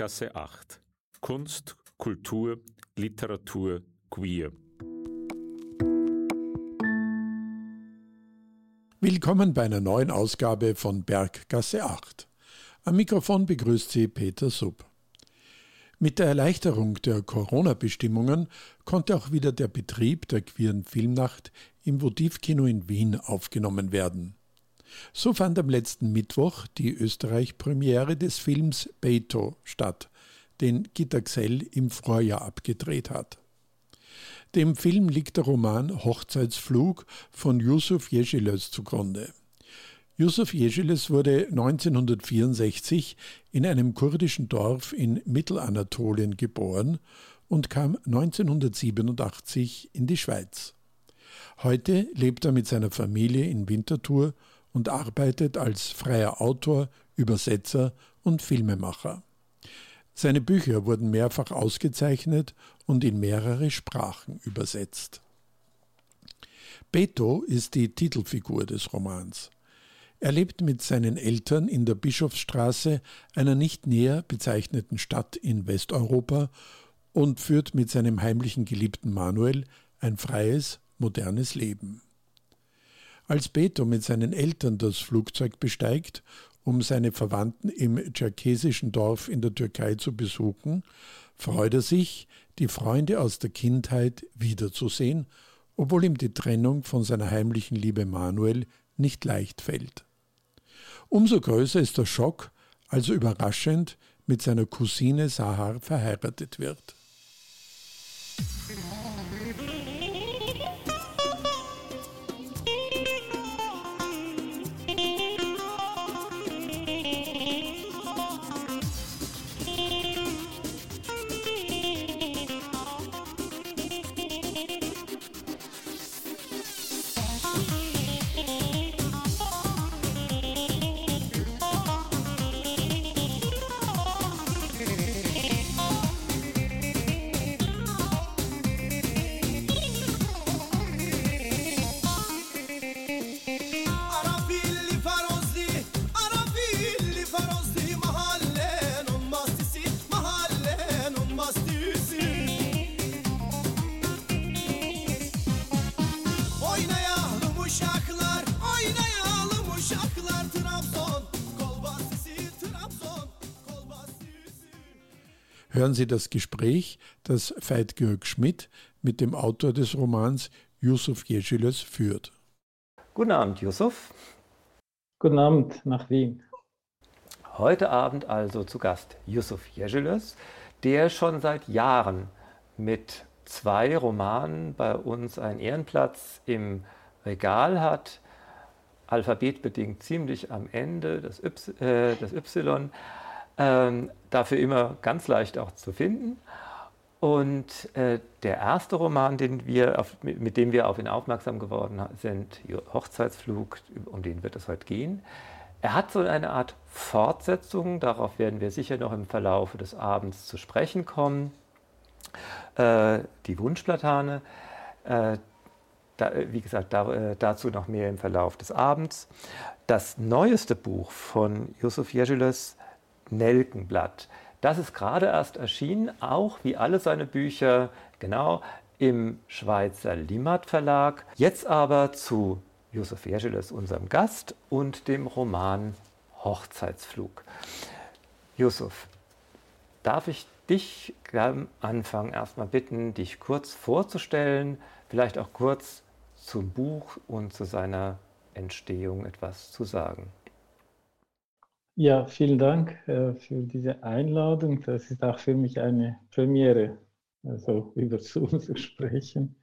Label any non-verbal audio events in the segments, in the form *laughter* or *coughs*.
Berggasse 8. Kunst, Kultur, Literatur, Queer. Willkommen bei einer neuen Ausgabe von Berggasse 8. Am Mikrofon begrüßt Sie Peter Sub. Mit der Erleichterung der Corona-Bestimmungen konnte auch wieder der Betrieb der queeren Filmnacht im Votivkino in Wien aufgenommen werden. So fand am letzten Mittwoch die Österreich-Premiere des Films Beto statt, den Gitta Xell im Vorjahr abgedreht hat. Dem Film liegt der Roman Hochzeitsflug von Yusuf Yeşilöz zugrunde. Yusuf Yeşilöz wurde 1964 in einem kurdischen Dorf in Mittelanatolien geboren und kam 1987 in die Schweiz. Heute lebt er mit seiner Familie in Winterthur und arbeitet als freier Autor, Übersetzer und Filmemacher. Seine Bücher wurden mehrfach ausgezeichnet und in mehrere Sprachen übersetzt. Beto ist die Titelfigur des Romans. Er lebt mit seinen Eltern in der Bischofsstraße, einer nicht näher bezeichneten Stadt in Westeuropa, und führt mit seinem heimlichen Geliebten Manuel ein freies, modernes Leben. Als Beto mit seinen Eltern das Flugzeug besteigt, um seine Verwandten im tscherkesischen Dorf in der Türkei zu besuchen, freut er sich, die Freunde aus der Kindheit wiederzusehen, obwohl ihm die Trennung von seiner heimlichen Liebe Manuel nicht leicht fällt. Umso größer ist der Schock, als er überraschend mit seiner Cousine Sahar verheiratet wird. Hören Sie das Gespräch, das Veit Georg Schmidt mit dem Autor des Romans Yusuf Yeşilöz führt. Guten Abend, Yusuf. Guten Abend nach Wien. Heute Abend also zu Gast Yusuf Yeşilöz, der schon seit Jahren mit zwei Romanen bei uns einen Ehrenplatz im Regal hat. Alphabetbedingt ziemlich am Ende, das Y, äh, das y ähm, dafür immer ganz leicht auch zu finden. Und äh, der erste Roman, den wir auf, mit dem wir auf ihn aufmerksam geworden sind, Hochzeitsflug, um den wird es heute gehen. Er hat so eine Art Fortsetzung, darauf werden wir sicher noch im Verlauf des Abends zu sprechen kommen. Äh, die Wunschplatane, äh, da, wie gesagt, da, äh, dazu noch mehr im Verlauf des Abends. Das neueste Buch von Yusuf Yeşilöz Nelkenblatt. Das ist gerade erst erschienen, auch wie alle seine Bücher, genau im Schweizer Limmat Verlag. Jetzt aber zu Josef Jergeles, unserem Gast, und dem Roman Hochzeitsflug. Josef, darf ich dich am Anfang erstmal bitten, dich kurz vorzustellen, vielleicht auch kurz zum Buch und zu seiner Entstehung etwas zu sagen? Ja, vielen Dank äh, für diese Einladung. Das ist auch für mich eine Premiere, also über Zoom zu sprechen.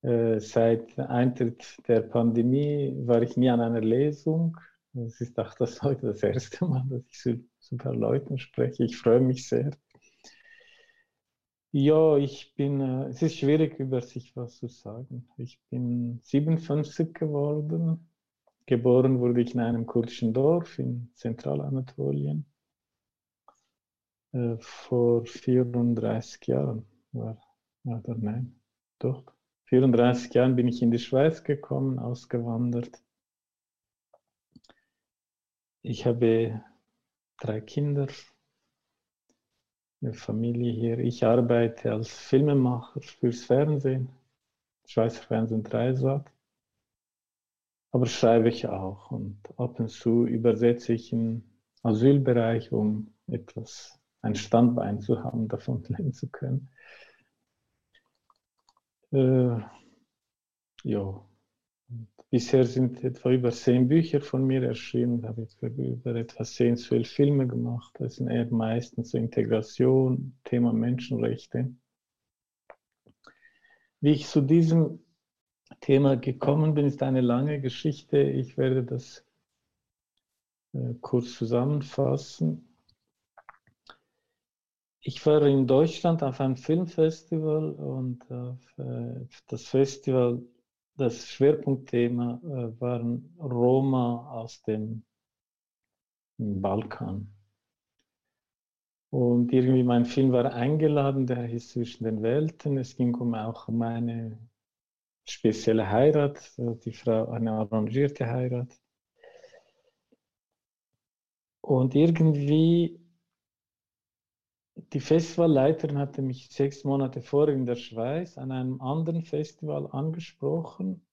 Äh, seit Eintritt der Pandemie war ich nie an einer Lesung. Das ist auch das heute das erste Mal, dass ich zu, zu ein paar Leuten spreche. Ich freue mich sehr. Ja, ich bin, äh, es ist schwierig über sich was zu sagen. Ich bin 57 geworden Geboren wurde ich in einem kurdischen Dorf in Zentralanatolien. Äh, vor 34 Jahren war, oder nein, doch. 34 Jahren bin ich in die Schweiz gekommen, ausgewandert. Ich habe drei Kinder eine Familie hier. Ich arbeite als Filmemacher fürs Fernsehen, Schweizer Fernsehen Dreisat. Aber schreibe ich auch und ab und zu übersetze ich im Asylbereich, um etwas, ein Standbein zu haben, davon *laughs* leben zu können. Äh, ja, bisher sind etwa über zehn Bücher von mir erschienen, habe jetzt über etwa zehn, zwölf Filme gemacht. Das sind eher meistens so Integration, Thema Menschenrechte. Wie ich zu diesem Thema gekommen bin, ist eine lange Geschichte. Ich werde das äh, kurz zusammenfassen. Ich war in Deutschland auf einem Filmfestival und auf, äh, das Festival, das Schwerpunktthema äh, waren Roma aus dem Balkan. Und irgendwie mein Film war eingeladen, der hieß Zwischen den Welten. Es ging um auch um eine spezielle Heirat, die Frau eine arrangierte Heirat. Und irgendwie die Festivalleiterin hatte mich sechs Monate vorher in der Schweiz an einem anderen Festival angesprochen,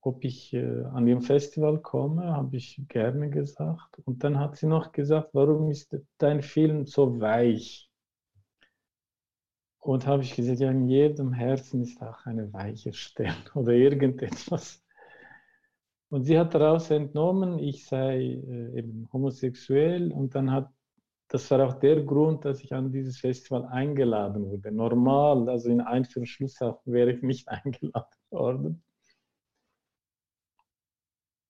ob ich äh, an dem Festival komme, habe ich gerne gesagt. Und dann hat sie noch gesagt, warum ist dein Film so weich? Und habe ich gesagt, ja, in jedem Herzen ist auch eine weiche Stelle *laughs* oder irgendetwas. Und sie hat daraus entnommen, ich sei äh, eben homosexuell und dann hat das war auch der Grund, dass ich an dieses Festival eingeladen wurde. Normal, also in Einführungsschlusshaft wäre ich nicht *laughs* eingeladen worden.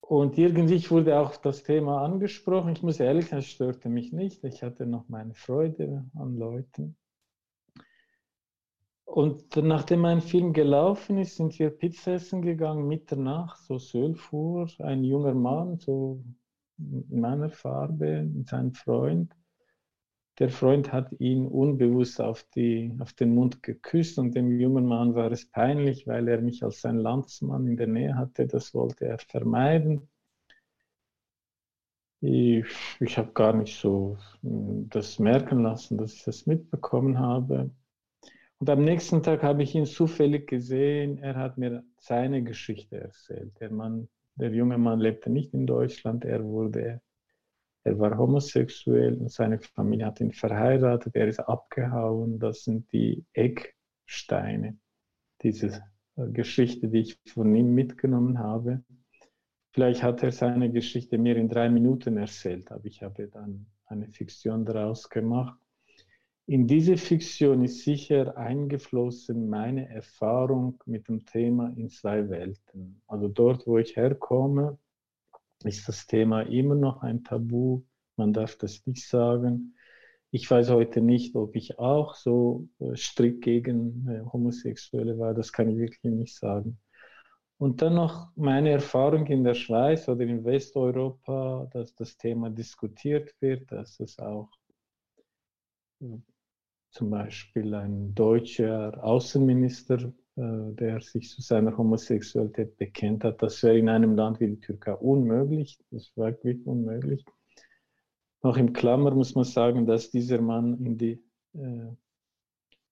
Und irgendwie wurde auch das Thema angesprochen. Ich muss ehrlich sagen, es störte mich nicht. Ich hatte noch meine Freude an Leuten. Und nachdem mein Film gelaufen ist, sind wir Pizza essen gegangen, Mitternacht, so 12 Uhr. Ein junger Mann, so in meiner Farbe, mit seinem Freund. Der Freund hat ihn unbewusst auf, die, auf den Mund geküsst und dem jungen Mann war es peinlich, weil er mich als sein Landsmann in der Nähe hatte. Das wollte er vermeiden. Ich, ich habe gar nicht so hm, das merken lassen, dass ich das mitbekommen habe. Und am nächsten Tag habe ich ihn zufällig gesehen. Er hat mir seine Geschichte erzählt. Der Mann, der junge Mann lebte nicht in Deutschland. Er wurde er war homosexuell und seine Familie hat ihn verheiratet, er ist abgehauen. Das sind die Ecksteine diese äh, Geschichte, die ich von ihm mitgenommen habe. Vielleicht hat er seine Geschichte mir in drei Minuten erzählt, aber ich habe dann eine Fiktion daraus gemacht. In diese Fiktion ist sicher eingeflossen meine Erfahrung mit dem Thema in zwei Welten. Also dort, wo ich herkomme, ist das Thema immer noch ein Tabu. Man darf das nicht sagen. Ich weiß heute nicht, ob ich auch so äh, strikt gegen äh, Homosexuelle war. Das kann ich wirklich nicht sagen. Und dann noch meine Erfahrung in der Schweiz oder in Westeuropa, dass das Thema diskutiert wird, dass es auch zum Beispiel ein deutscher Außenminister äh, der sich zu seiner Homosexualität bekennt hat. Das wäre in einem Land wie die Türkei unmöglich. Das war wirklich unmöglich. Noch im Klammer muss man sagen, dass dieser Mann in die äh,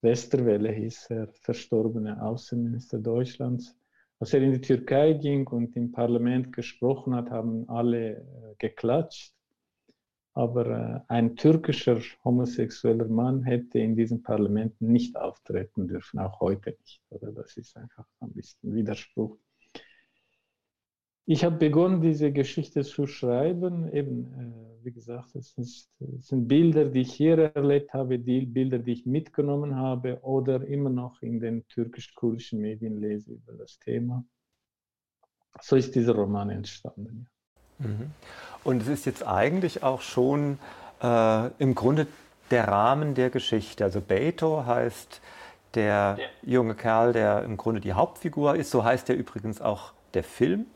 Westerwelle hieß, der verstorbene Außenminister Deutschlands. Als er in die Türkei ging und im Parlament gesprochen hat, haben alle äh, geklatscht. Aber äh, ein türkischer homosexueller Mann hätte in diesem Parlament nicht auftreten dürfen, auch heute nicht. Oder? Das ist einfach ein bisschen Widerspruch. Ich habe begonnen, diese Geschichte zu schreiben. Eben, äh, wie gesagt, es, ist, es sind Bilder, die ich hier erlebt habe, die Bilder, die ich mitgenommen habe oder immer noch in den türkisch-kurdischen Medien lese über das Thema. So ist dieser Roman entstanden. Mhm. Und es ist jetzt eigentlich auch schon äh, im Grunde der Rahmen der Geschichte. Also Beto heißt der junge Kerl, der im Grunde die Hauptfigur ist. So heißt ja übrigens auch der Film.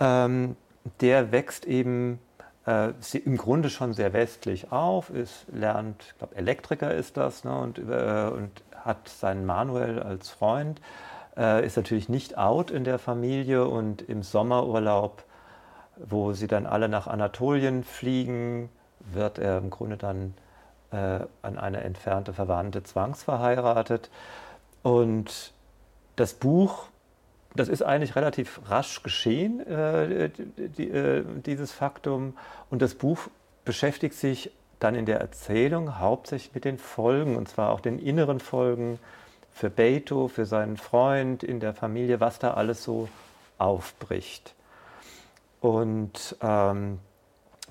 Ähm, der wächst eben äh, im Grunde schon sehr westlich auf, ist, lernt, ich glaube, Elektriker ist das, ne, und, äh, und hat seinen Manuel als Freund, äh, ist natürlich nicht out in der Familie und im Sommerurlaub wo sie dann alle nach Anatolien fliegen, wird er im Grunde dann äh, an eine entfernte Verwandte zwangsverheiratet. Und das Buch, das ist eigentlich relativ rasch geschehen, äh, die, äh, dieses Faktum. Und das Buch beschäftigt sich dann in der Erzählung hauptsächlich mit den Folgen, und zwar auch den inneren Folgen für Beto, für seinen Freund in der Familie, was da alles so aufbricht. Und ähm,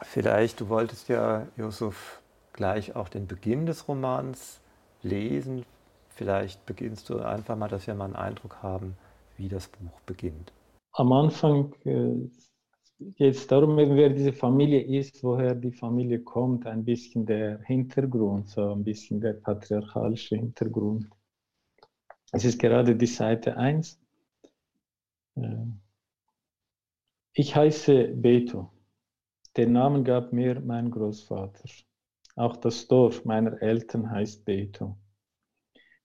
vielleicht, du wolltest ja, Josef, gleich auch den Beginn des Romans lesen. Vielleicht beginnst du einfach mal, dass wir mal einen Eindruck haben, wie das Buch beginnt. Am Anfang äh, geht es darum, wer diese Familie ist, woher die Familie kommt, ein bisschen der Hintergrund, so ein bisschen der patriarchalische Hintergrund. Es ist gerade die Seite 1. Ich heiße Beto. Den Namen gab mir mein Großvater. Auch das Dorf meiner Eltern heißt Beto.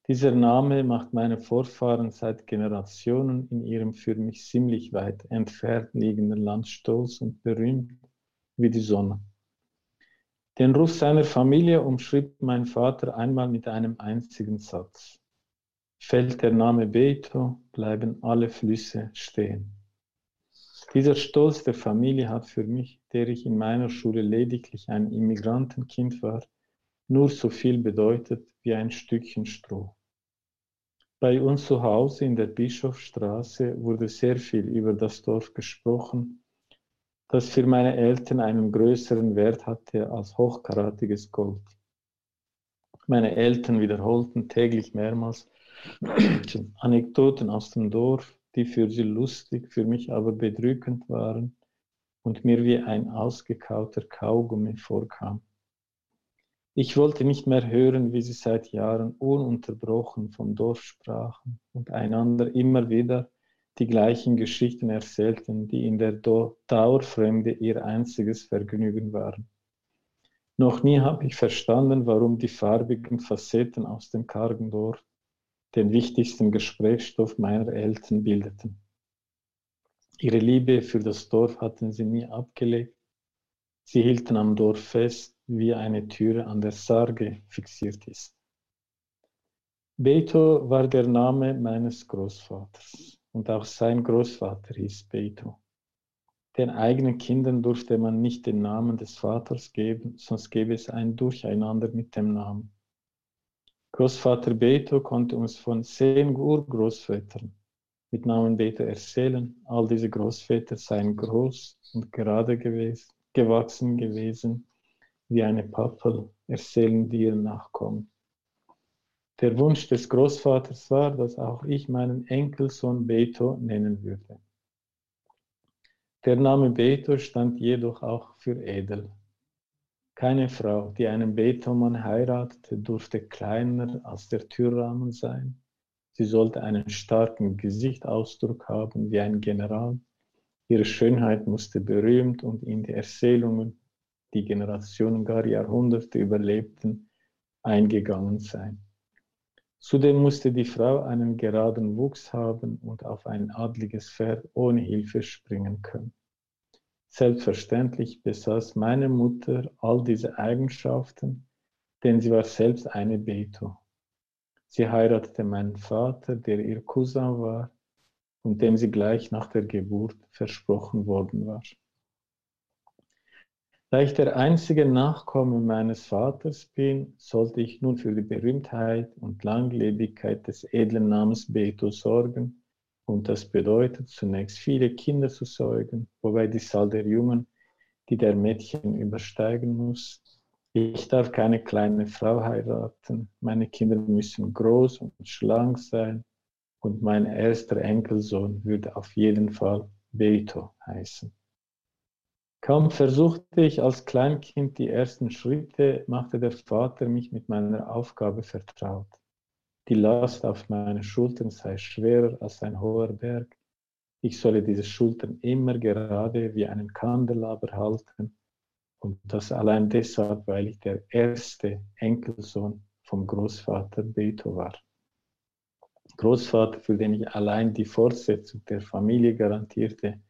Dieser Name macht meine Vorfahren seit Generationen in ihrem für mich ziemlich weit entfernt liegenden Land stolz und berühmt wie die Sonne. Den Ruf seiner Familie umschrieb mein Vater einmal mit einem einzigen Satz. Fällt der Name Beto, bleiben alle Flüsse stehen. Dieser Stolz der Familie hat für mich, der ich in meiner Schule lediglich ein Immigrantenkind war, nur so viel bedeutet wie ein Stückchen Stroh. Bei uns zu Hause in der Bischofstraße wurde sehr viel über das Dorf gesprochen, das für meine Eltern einen größeren Wert hatte als hochkaratiges Gold. Meine Eltern wiederholten täglich mehrmals, *clears throat* Anekdoten aus dem Dorf, die für sie lustig, für mich aber bedrückend waren und mir wie ein ausgekauter Kaugummi vorkam. Ich wollte nicht mehr hören, wie sie seit Jahren ununterbrochen vom Dorf sprachen und einander immer wieder die gleichen Geschichten erzählten, die in der Dauerfremde ihr einziges Vergnügen waren. Noch nie habe ich verstanden, warum die farbigen Facetten aus dem kargen Dorf den wichtigsten Gesprächsstoff meiner Eltern bildeten. Ihre Liebe für das Dorf hatten sie nie abgelegt. Sie hielten am Dorf fest, wie eine Türe an der Sarge fixiert ist. Beto war der Name meines Großvaters und auch sein Großvater hieß Beto. Den eigenen Kindern durfte man nicht den Namen des Vaters geben, sonst gäbe es ein Durcheinander mit dem Namen. Großvater Beto konnte uns von zehn Urgroßvätern mit Namen Beto erzählen. All diese Großväter seien groß und gerade gewesen, gewachsen gewesen, wie eine Pappel, erzählen die ihr Nachkommen. Der Wunsch des Großvaters war, dass auch ich meinen Enkelsohn Beto nennen würde. Der Name Beto stand jedoch auch für edel. Keine Frau, die einen Betonmann heiratete, durfte kleiner als der Türrahmen sein. Sie sollte einen starken Gesichtsausdruck haben wie ein General. Ihre Schönheit musste berühmt und in die Erzählungen, die Generationen, gar Jahrhunderte überlebten, eingegangen sein. Zudem musste die Frau einen geraden Wuchs haben und auf ein adliges Pferd ohne Hilfe springen können. Selbstverständlich besaß meine Mutter all diese Eigenschaften, denn sie war selbst eine Beto. Sie heiratete meinen Vater, der ihr Cousin war und dem sie gleich nach der Geburt versprochen worden war. Da ich der einzige Nachkomme meines Vaters bin, sollte ich nun für die Berühmtheit und Langlebigkeit des edlen Namens Beto sorgen und das bedeutet zunächst viele Kinder zu säugen, wobei die Zahl der Jungen, die der Mädchen übersteigen muss. Ich darf keine kleine Frau heiraten. Meine Kinder müssen groß und schlank sein. Und mein erster Enkelsohn würde auf jeden Fall Beto heißen. Kaum versuchte ich als Kleinkind die ersten Schritte, machte der Vater mich mit meiner Aufgabe vertraut. Die Last auf meinen Schultern sei schwerer als ein hoher Berg. Ich solle diese Schultern immer gerade wie einen Kandelaber halten. Und das allein deshalb, weil ich der erste Enkelsohn vom Großvater Beto war. Großvater, für den ich allein die Fortsetzung der Familie garantierte,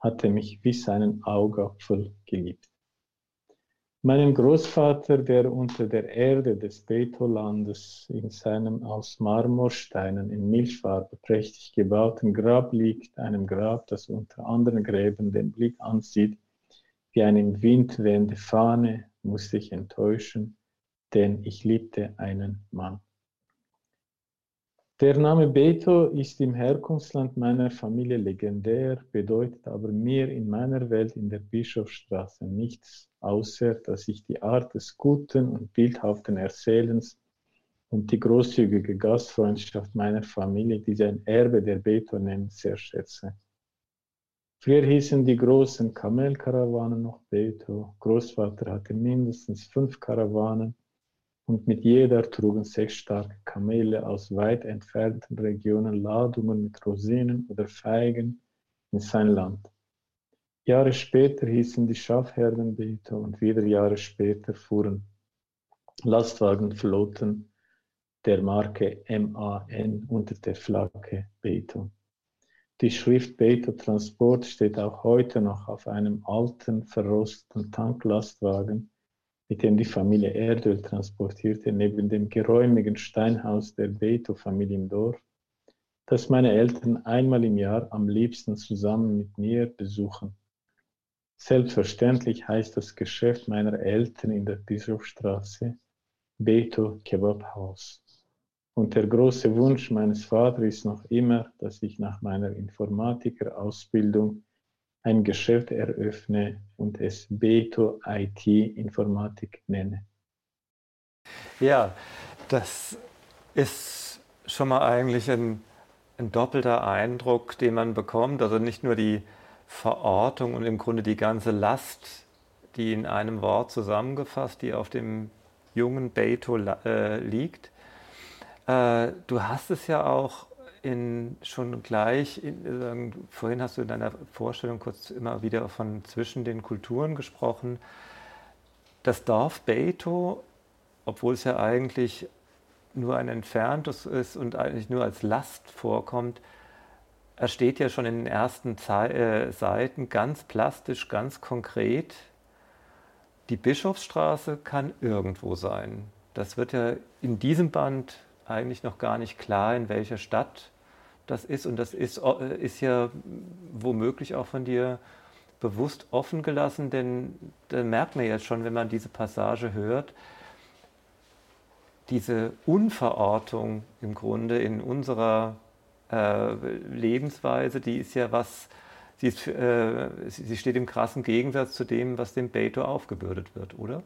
hatte mich wie seinen Augapfel geliebt. Meinem Großvater, der unter der Erde des Beto-Landes in seinem aus Marmorsteinen in Milchfarbe prächtig gebauten Grab liegt, einem Grab, das unter anderen Gräben den Blick ansieht, wie eine im Wind wehende Fahne, musste ich enttäuschen, denn ich liebte einen Mann. Der Name Beto ist im Herkunftsland meiner Familie legendär, bedeutet aber mir in meiner Welt in der Bischofsstraße nichts, außer dass ich die Art des guten und bildhaften Erzählens und die großzügige Gastfreundschaft meiner Familie, die sie ein Erbe der Beto nennt, sehr schätze. Früher hießen die großen Kamelkarawanen noch Beto. Großvater hatte mindestens fünf Karawanen und mit jeder trugen sechs starke Kamele aus weit entfernten Regionen Ladungen mit Rosinen oder Feigen in sein Land. Jahre später hießen die Schafherden Beto und wieder Jahre später fuhren Lastwagenflotten der Marke MAN unter der Flagge Beto. Die Schrift Beto Transport steht auch heute noch auf einem alten, verrosteten Tanklastwagen mit dem die Familie Erdöl transportierte, neben dem geräumigen Steinhaus der Beto-Familie im Dorf, das meine Eltern einmal im Jahr am liebsten zusammen mit mir besuchen. Selbstverständlich heißt das Geschäft meiner Eltern in der Bischofstraße Beto Kebab House. Und der große Wunsch meines Vaters ist noch immer, dass ich nach meiner Informatikerausbildung ein Geschäft eröffne und es Beto IT Informatik nenne. Ja, das ist schon mal eigentlich ein, ein doppelter Eindruck, den man bekommt. Also nicht nur die Verortung und im Grunde die ganze Last, die in einem Wort zusammengefasst, die auf dem jungen Beto äh, liegt. Äh, du hast es ja auch in, schon gleich, in, äh, vorhin hast du in deiner Vorstellung kurz immer wieder von zwischen den Kulturen gesprochen. Das Dorf Beito, obwohl es ja eigentlich nur ein entferntes ist und eigentlich nur als Last vorkommt, er steht ja schon in den ersten Ze äh, Seiten ganz plastisch, ganz konkret. Die Bischofsstraße kann irgendwo sein. Das wird ja in diesem Band eigentlich noch gar nicht klar, in welcher Stadt das ist. Und das ist, äh, ist ja womöglich auch von dir bewusst offen gelassen, denn da merkt man jetzt schon, wenn man diese Passage hört, diese Unverortung im Grunde in unserer äh, Lebensweise, die ist ja was, sie, ist, äh, sie steht im krassen Gegensatz zu dem, was dem Beto aufgebürdet wird, oder?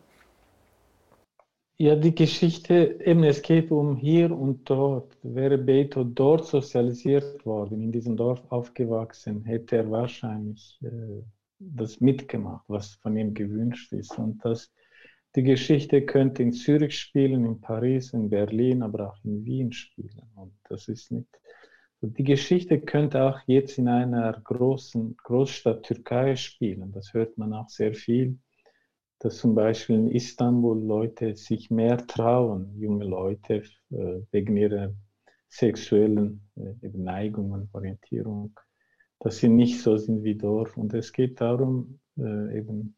Ja, die Geschichte, eben es geht um hier und dort. Wäre Beto dort sozialisiert worden, in diesem Dorf aufgewachsen, hätte er wahrscheinlich äh, das mitgemacht, was von ihm gewünscht ist. Und das, die Geschichte könnte in Zürich spielen, in Paris, in Berlin, aber auch in Wien spielen. Und das ist nicht. Die Geschichte könnte auch jetzt in einer großen Großstadt Türkei spielen. Das hört man auch sehr viel dass zum Beispiel in Istanbul Leute sich mehr trauen, junge Leute äh, wegen ihrer sexuellen äh, Neigungen, Orientierung, dass sie nicht so sind wie dort. Und es geht darum, äh, eben,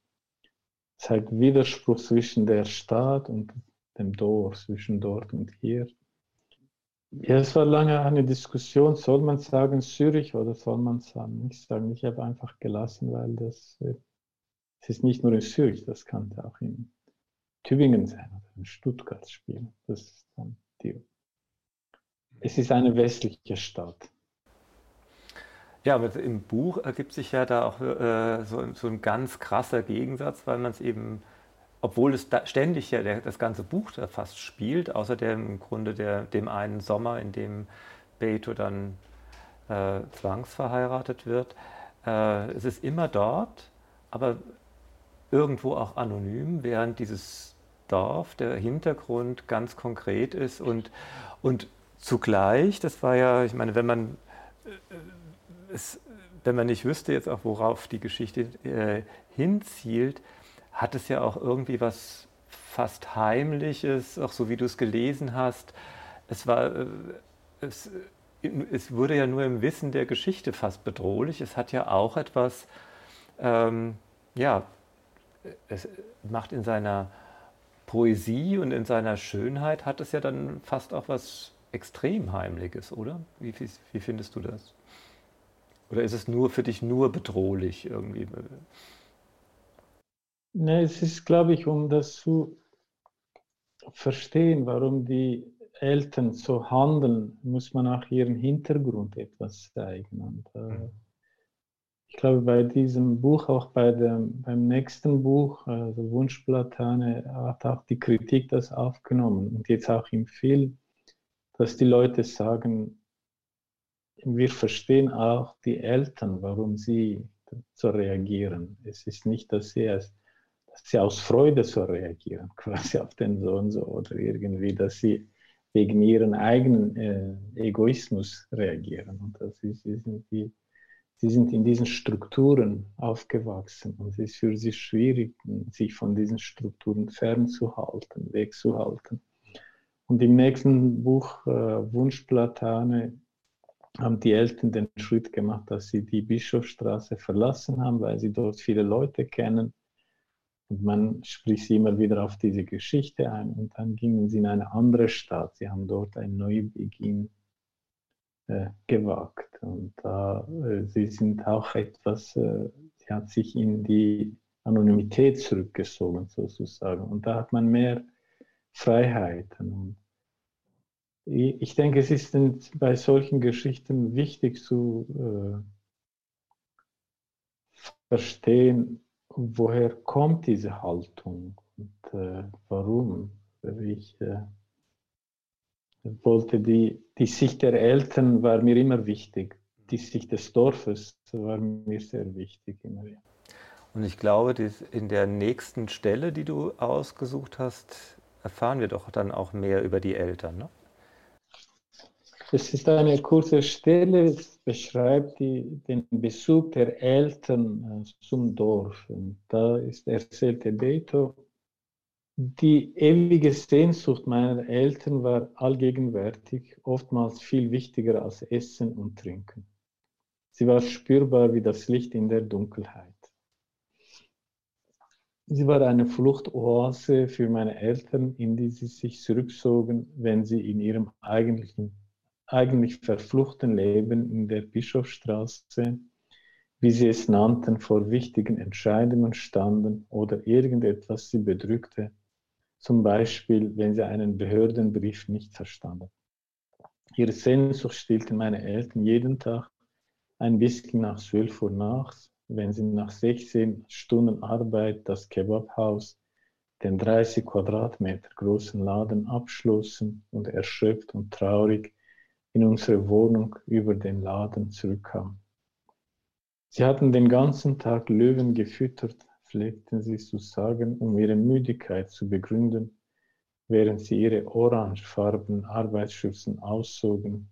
es ist Widerspruch zwischen der Stadt und dem Dorf, zwischen dort und hier. Ja, es war lange eine Diskussion, soll man sagen Zürich oder soll man sagen nicht sagen. Ich habe einfach gelassen, weil das es ist nicht nur in Zürich, das kann auch in Tübingen sein oder in Stuttgart spielen. Das ist dann die. Es ist eine westliche Stadt. Ja, aber im Buch ergibt sich ja da auch äh, so, so, ein ganz krasser Gegensatz, weil man es eben, obwohl es ständig ja der, das ganze Buch da fast spielt, außer dem im Grunde der, dem einen Sommer, in dem Beto dann äh, zwangsverheiratet wird, äh, es ist immer dort, aber irgendwo auch anonym, während dieses Dorf, der Hintergrund ganz konkret ist und, und zugleich, das war ja, ich meine, wenn man äh, es, wenn man nicht wüsste jetzt auch, worauf die Geschichte äh, hinzielt, hat es ja auch irgendwie was fast Heimliches, auch so wie du es gelesen hast. Es war, äh, es, es wurde ja nur im Wissen der Geschichte fast bedrohlich. Es hat ja auch etwas, ähm, ja, es macht in seiner Poesie und in seiner Schönheit hat es ja dann fast auch was extrem Heimliches, oder? Wie, wie, wie findest du das? Oder ist es nur für dich nur bedrohlich irgendwie? Ne, es ist, glaube ich, um das zu verstehen, warum die Eltern so handeln, muss man auch ihren Hintergrund etwas zeigen. Und, äh, mhm. Ich glaube, bei diesem Buch, auch bei dem, beim nächsten Buch, also Wunschplatane, hat auch die Kritik das aufgenommen und jetzt auch im Film, dass die Leute sagen, wir verstehen auch die Eltern, warum sie so reagieren. Es ist nicht, dass sie, dass sie aus Freude so reagieren, *laughs* quasi auf den Sohn so oder irgendwie, dass sie wegen ihren eigenen äh, Egoismus reagieren. Und das ist, die, sie sind in diesen Strukturen aufgewachsen und es ist für sie schwierig, sich von diesen Strukturen fernzuhalten, wegzuhalten. Und im nächsten Buch äh, Wunschplatane haben die Eltern den Schritt gemacht, dass sie die Bischofstraße verlassen haben, weil sie dort viele Leute kennen und man spricht sie immer wieder auf diese Geschichte ein und dann gingen sie in eine andere Stadt. Sie haben dort einen Neubeginn gewagt. Und äh, sie sind auch etwas, äh, sie hat sich in die Anonymität zurückgezogen sozusagen. Und da hat man mehr Freiheiten. Und ich denke, es ist bei solchen Geschichten wichtig zu äh, verstehen, woher kommt diese Haltung und äh, warum? Ich äh, wollte die, die Sicht der Eltern war mir immer wichtig. Die Sicht des Dorfes war mir sehr wichtig. Immer. Und ich glaube, in der nächsten Stelle, die du ausgesucht hast, erfahren wir doch dann auch mehr über die Eltern. Ne? Es ist eine kurze Stelle, es beschreibt die, den Besuch der Eltern äh, zum Dorf. Und da ist erzählte Beto, die ewige Sehnsucht meiner Eltern war allgegenwärtig, oftmals viel wichtiger als Essen und Trinken. Sie war spürbar wie das Licht in der Dunkelheit. Sie war eine Fluchtoase für meine Eltern, in die sie sich zurückzogen, wenn sie in ihrem eigentlichen eigentlich verfluchten Leben in der Bischofstraße, wie sie es nannten, vor wichtigen Entscheidungen standen oder irgendetwas sie bedrückte, zum Beispiel, wenn sie einen Behördenbrief nicht verstanden. Ihre Sehnsucht stillten meine Eltern jeden Tag ein bisschen nach 12 Uhr nachts, wenn sie nach 16 Stunden Arbeit das Kebabhaus, den 30 Quadratmeter großen Laden abschlossen und erschöpft und traurig in unsere Wohnung über den Laden zurückkam. Sie hatten den ganzen Tag Löwen gefüttert, pflegten sie zu sagen, um ihre Müdigkeit zu begründen, während sie ihre orangefarbenen Arbeitsschürzen auszogen.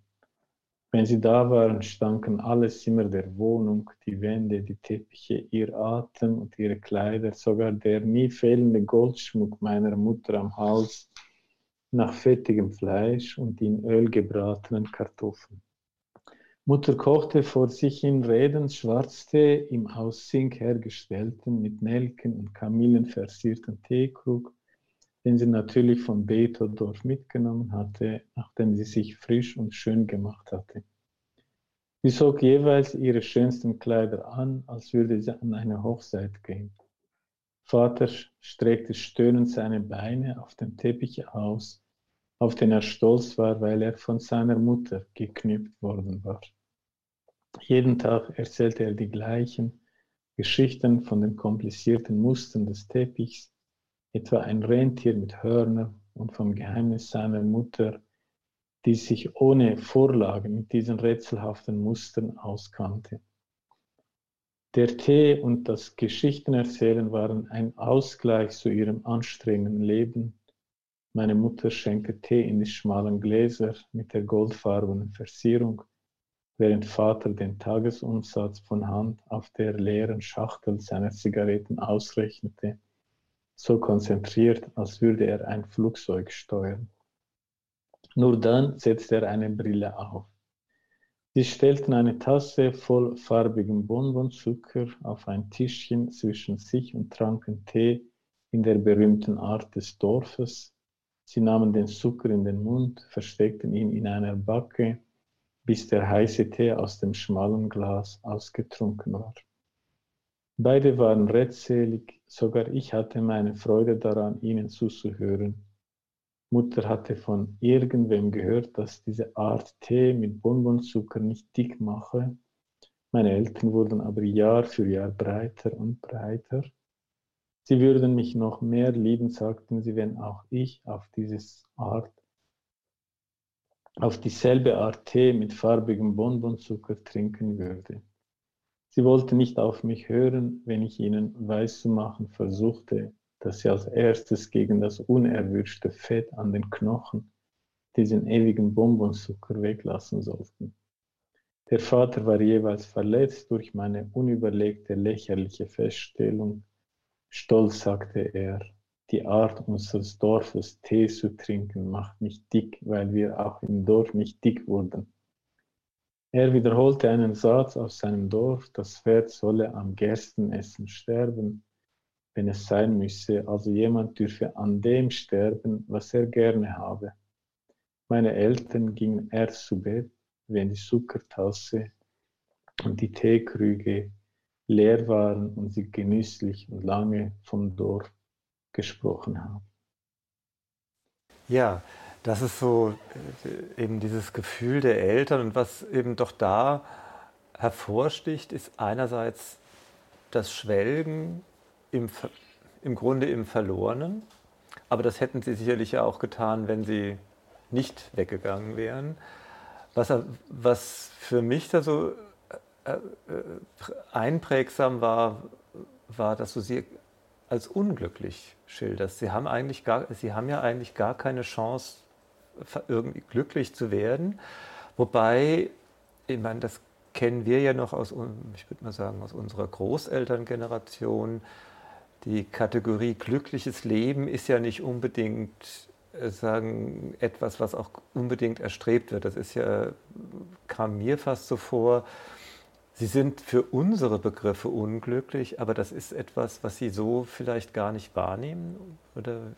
Wenn sie da waren, stanken alle Zimmer der Wohnung, die Wände, die Teppiche, ihr Atem und ihre Kleider, sogar der nie fehlende Goldschmuck meiner Mutter am Hals nach fettigem Fleisch und in Öl gebratenen Kartoffeln. Mutter kochte vor sich in Reden Schwarztee im aus Zink hergestellten, mit Nelken und Kamillen versierten Teekrug, den sie natürlich von Betodorf mitgenommen hatte, nachdem sie sich frisch und schön gemacht hatte. Sie zog jeweils ihre schönsten Kleider an, als würde sie an eine Hochzeit gehen. Vater streckte stöhnend seine Beine auf dem Teppich aus, auf den er stolz war, weil er von seiner Mutter geknüpft worden war. Jeden Tag erzählte er die gleichen Geschichten von den komplizierten Mustern des Teppichs, etwa ein Rentier mit Hörnern und vom Geheimnis seiner Mutter, die sich ohne Vorlagen mit diesen rätselhaften Mustern auskannte. Der Tee und das Geschichtenerzählen waren ein Ausgleich zu ihrem anstrengenden Leben. Meine Mutter schenkte Tee in die schmalen Gläser mit der goldfarbenen Versierung, während Vater den Tagesumsatz von Hand auf der leeren Schachtel seiner Zigaretten ausrechnete, so konzentriert, als würde er ein Flugzeug steuern. Nur dann setzte er eine Brille auf. Sie stellten eine Tasse voll farbigem Bonbonzucker auf ein Tischchen zwischen sich und tranken Tee in der berühmten Art des Dorfes. Sie nahmen den Zucker in den Mund, versteckten ihn in einer Backe, bis der heiße Tee aus dem schmalen Glas ausgetrunken war. Beide waren redselig, sogar ich hatte meine Freude daran, ihnen zuzuhören. Mutter hatte von irgendwem gehört, dass diese Art Tee mit Bonbonzucker nicht dick mache. Meine Eltern wurden aber Jahr für Jahr breiter und breiter. Sie würden mich noch mehr lieben, sagten sie, wenn auch ich auf dieses Art, auf dieselbe Art Tee mit farbigem Bonbonzucker trinken würde. Sie wollten nicht auf mich hören, wenn ich ihnen weiszumachen versuchte, dass sie als erstes gegen das unerwünschte Fett an den Knochen diesen ewigen Bonbonzucker weglassen sollten. Der Vater war jeweils verletzt durch meine unüberlegte lächerliche Feststellung. Stolz sagte er, die Art unseres Dorfes Tee zu trinken macht mich dick, weil wir auch im Dorf nicht dick wurden. Er wiederholte einen Satz aus seinem Dorf, das Pferd solle am Gerstenessen sterben, wenn es sein müsse, also jemand dürfe an dem sterben, was er gerne habe. Meine Eltern gingen erst zu Bett, wenn die Zuckertasse und die Teekrüge leer waren und sie genüsslich und lange vom Dorf gesprochen haben. Ja, das ist so äh, eben dieses Gefühl der Eltern und was eben doch da hervorsticht, ist einerseits das Schwelgen im, im Grunde im Verlorenen, aber das hätten sie sicherlich ja auch getan, wenn sie nicht weggegangen wären. Was, was für mich da so äh, äh, einprägsam war, war, dass du sie als unglücklich schilderst. Sie haben, eigentlich gar, sie haben ja eigentlich gar keine Chance, irgendwie glücklich zu werden. Wobei, ich meine, das kennen wir ja noch aus, ich würde mal sagen, aus unserer Großelterngeneration. Die Kategorie glückliches Leben ist ja nicht unbedingt äh, sagen etwas, was auch unbedingt erstrebt wird. Das ist ja kam mir fast so vor. Sie sind für unsere Begriffe unglücklich, aber das ist etwas, was Sie so vielleicht gar nicht wahrnehmen, oder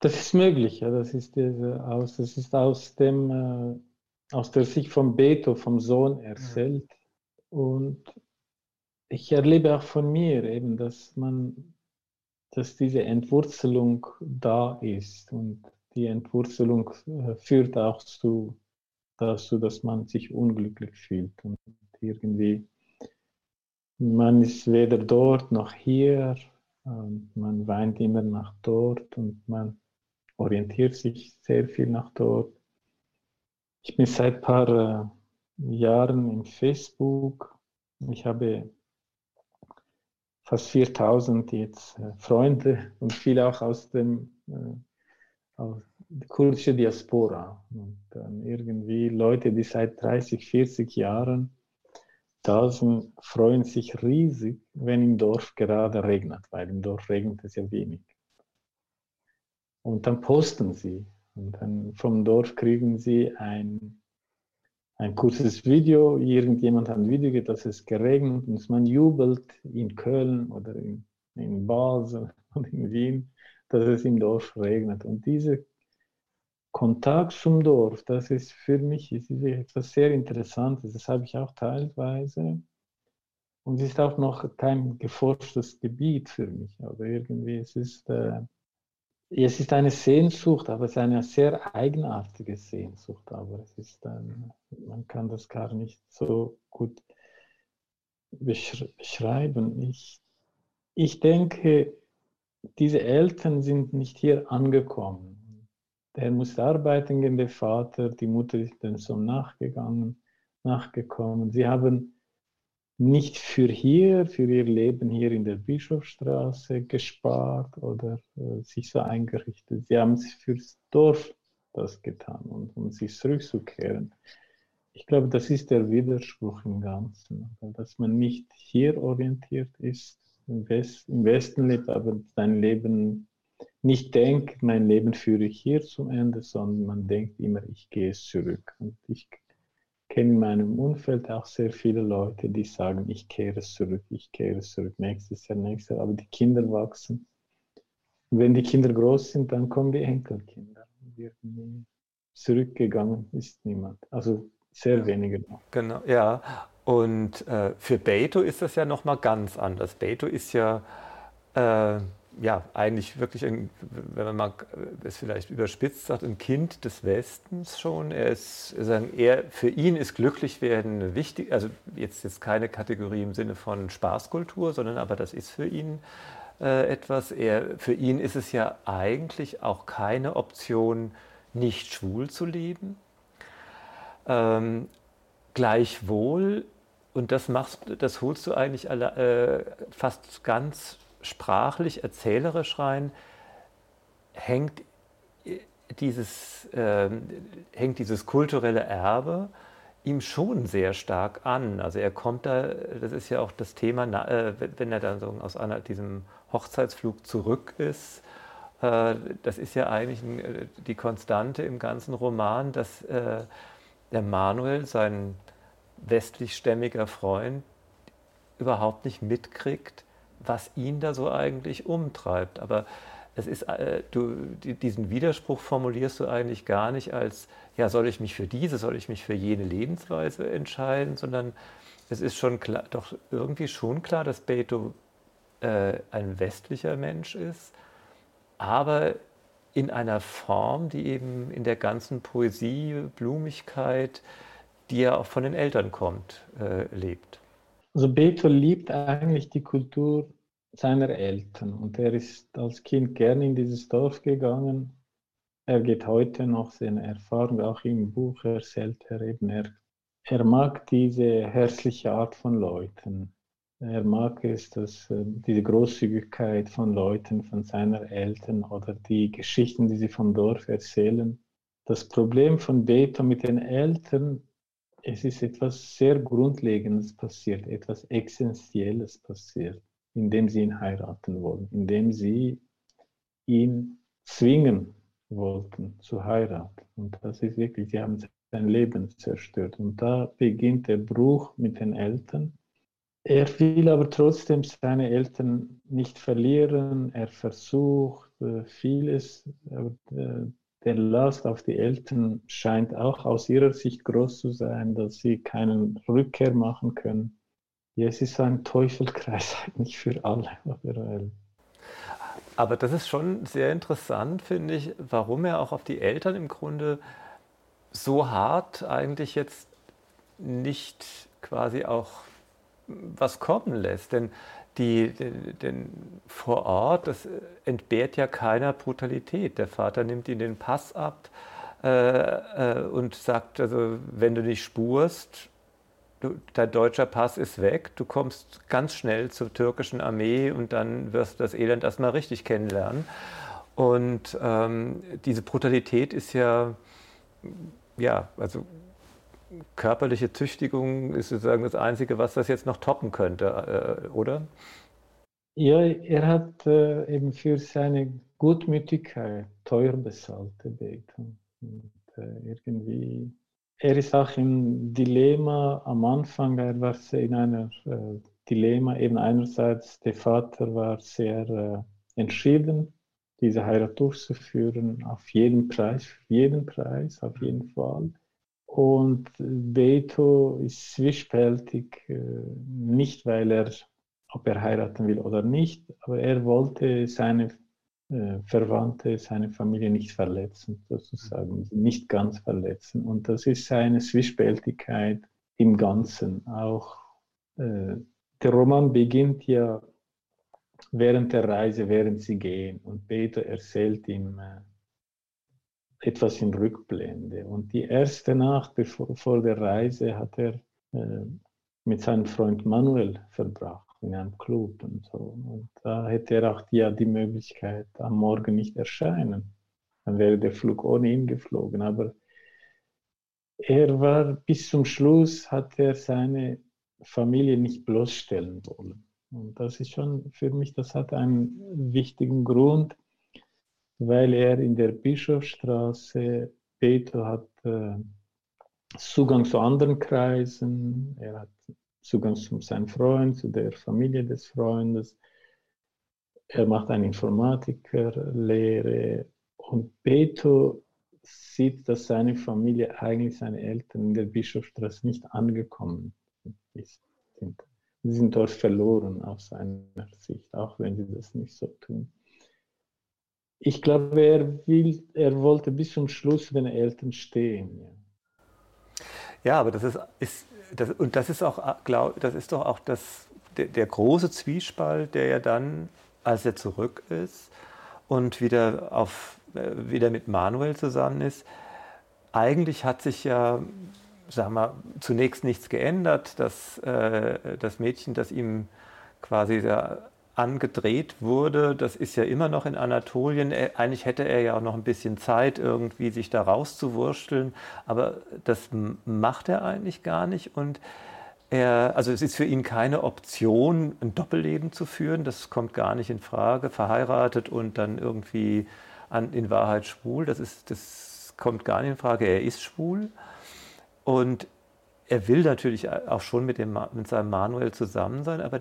das ist möglich, ja. Das ist, aus, das ist aus, dem, äh, aus der Sicht von Beto, vom Sohn erzählt. Mhm. Und ich erlebe auch von mir eben, dass man, dass diese Entwurzelung da ist. Und die Entwurzelung äh, führt auch zu, dazu, dass man sich unglücklich fühlt. Und irgendwie, man ist weder dort noch hier. Und man weint immer nach dort und man orientiert sich sehr viel nach dort. Ich bin seit ein paar äh, Jahren im Facebook. Ich habe fast 4000 jetzt äh, Freunde und viele auch aus dem äh, aus der kurdischen Diaspora. Und dann irgendwie Leute, die seit 30, 40 Jahren da sind, freuen sich riesig, wenn im Dorf gerade regnet, weil im Dorf regnet es ja wenig. Und dann posten sie. Und dann vom Dorf kriegen sie ein, ein kurzes Video. Irgendjemand hat ein Video, dass es geregnet und man jubelt in Köln oder in, in Basel *laughs* und in Wien, dass es im Dorf regnet. Und dieser Kontakt zum Dorf, das ist für mich ist etwas sehr Interessantes. Das habe ich auch teilweise. Und es ist auch noch kein geforschtes Gebiet für mich. Aber irgendwie es ist äh, es ist eine Sehnsucht, aber es ist eine sehr eigenartige Sehnsucht. Aber es ist ein, man kann das gar nicht so gut beschreiben. Ich, ich denke, diese Eltern sind nicht hier angekommen. Der muss arbeiten gehen, der Vater, die Mutter ist dem Sohn nachgegangen, nachgekommen. Sie haben nicht für hier, für ihr Leben hier in der Bischofsstraße gespart oder äh, sich so eingerichtet. Sie haben sich fürs Dorf das getan und um sich zurückzukehren. Ich glaube, das ist der Widerspruch im Ganzen, dass man nicht hier orientiert ist, im, West, im Westen lebt, aber sein Leben nicht denkt, mein Leben führe ich hier zum Ende, sondern man denkt immer, ich gehe zurück. Und ich kenne in meinem Umfeld auch sehr viele Leute, die sagen, ich kehre zurück, ich kehre zurück, nächstes Jahr, nächstes Jahr, aber die Kinder wachsen. Und wenn die Kinder groß sind, dann kommen die Enkelkinder. Zurückgegangen ist niemand. Also sehr wenige noch. Genau, ja. Und äh, für Beto ist das ja nochmal ganz anders. Beto ist ja, äh, ja eigentlich wirklich, ein, wenn man mal es vielleicht überspitzt sagt, ein Kind des Westens schon. Er ist, sagen, er, für ihn ist glücklich werden wichtig, also jetzt ist keine Kategorie im Sinne von Spaßkultur, sondern aber das ist für ihn äh, etwas. Er, für ihn ist es ja eigentlich auch keine Option, nicht schwul zu leben. Ähm, gleichwohl, und das machst, das holst du eigentlich alle, äh, fast ganz sprachlich, erzählerisch rein, hängt dieses, äh, hängt dieses kulturelle Erbe ihm schon sehr stark an. Also er kommt da, das ist ja auch das Thema, äh, wenn er dann so aus einer, diesem Hochzeitsflug zurück ist, äh, das ist ja eigentlich äh, die Konstante im ganzen Roman, dass äh, der Manuel, sein westlichstämmiger Freund, überhaupt nicht mitkriegt, was ihn da so eigentlich umtreibt. Aber es ist, du, diesen Widerspruch formulierst du eigentlich gar nicht als, ja, soll ich mich für diese, soll ich mich für jene Lebensweise entscheiden, sondern es ist schon klar, doch irgendwie schon klar, dass Beto äh, ein westlicher Mensch ist aber in einer Form, die eben in der ganzen Poesie, Blumigkeit, die ja auch von den Eltern kommt, äh, lebt. Also Beethoven liebt eigentlich die Kultur seiner Eltern und er ist als Kind gerne in dieses Dorf gegangen. Er geht heute noch seine Erfahrung, auch im Buch erzählt er eben, er, er mag diese herzliche Art von Leuten. Er mag es, dass äh, diese Großzügigkeit von Leuten, von seiner Eltern oder die Geschichten, die sie vom Dorf erzählen. Das Problem von Beta mit den Eltern, es ist etwas sehr Grundlegendes passiert, etwas Essentielles passiert, indem sie ihn heiraten wollen, indem sie ihn zwingen wollten zu heiraten. Und das ist wirklich, sie haben sein Leben zerstört. Und da beginnt der Bruch mit den Eltern er will aber trotzdem seine Eltern nicht verlieren. Er versucht äh, vieles. Aber äh, der Last auf die Eltern scheint auch aus ihrer Sicht groß zu sein, dass sie keinen Rückkehr machen können. Ja, es ist ein Teufelkreis *laughs* eigentlich für alle. Aber das ist schon sehr interessant, finde ich, warum er auch auf die Eltern im Grunde so hart eigentlich jetzt nicht quasi auch was kommen lässt. Denn, die, denn vor Ort, das entbehrt ja keiner Brutalität. Der Vater nimmt ihm den Pass ab äh, äh, und sagt, also wenn du nicht spurst, du, dein deutscher Pass ist weg, du kommst ganz schnell zur türkischen Armee und dann wirst du das Elend erstmal richtig kennenlernen. Und ähm, diese Brutalität ist ja, ja, also körperliche Züchtigung ist sozusagen das Einzige, was das jetzt noch toppen könnte, äh, oder? Ja, er hat äh, eben für seine Gutmütigkeit teuer bezahlt, der Beton. Und äh, irgendwie, er ist auch im Dilemma am Anfang, er war in einer äh, Dilemma, eben einerseits, der Vater war sehr äh, entschieden, diese Heirat durchzuführen, auf jeden Preis, jeden Preis, auf jeden Fall. Und Beto ist zwiespältig, äh, nicht weil er, ob er heiraten will oder nicht, aber er wollte seine Verwandte, seine Familie nicht verletzen, sozusagen, nicht ganz verletzen. Und das ist seine Zwiespältigkeit im Ganzen. Auch äh, der Roman beginnt ja während der Reise, während sie gehen. Und Beto erzählt ihm, etwas in Rückblende. Und die erste Nacht bevor, vor der Reise hat er äh, mit seinem Freund Manuel verbracht in einem Club und so. Und da hätte er auch die, ja die Möglichkeit, am Morgen nicht erscheinen. Dann wäre der Flug ohne ihn geflogen. Aber er war bis zum Schluss, hat er seine Familie nicht bloßstellen wollen. Und das ist schon für mich, das hat einen wichtigen Grund weil er in der Bischofsstraße, Peter hat äh, Zugang zu anderen Kreisen, er hat Zugang zu seinem Freund, zu der Familie des Freundes. Er macht eine Informatikerlehre und Beto sieht, dass seine Familie, eigentlich seine Eltern in der Bischofsstraße nicht angekommen sind. Sie sind dort verloren aus seiner Sicht, auch wenn sie das nicht so tun. Ich glaube, er, will, er wollte bis zum Schluss den Eltern stehen. Ja. Ja, aber das ist, ist das, und das ist auch, glaub, das ist doch auch das, der, der, große Zwiespalt, der ja dann, als er zurück ist und wieder, auf, äh, wieder mit Manuel zusammen ist, eigentlich hat sich ja, sag mal, zunächst nichts geändert. Das, äh, das Mädchen, das ihm quasi der angedreht wurde. Das ist ja immer noch in Anatolien. Eigentlich hätte er ja auch noch ein bisschen Zeit, irgendwie sich da rauszuwursteln, aber das macht er eigentlich gar nicht. Und er, also es ist für ihn keine Option, ein Doppelleben zu führen. Das kommt gar nicht in Frage. Verheiratet und dann irgendwie an, in Wahrheit schwul, das, ist, das kommt gar nicht in Frage. Er ist schwul. Und er will natürlich auch schon mit, dem, mit seinem Manuel zusammen sein, aber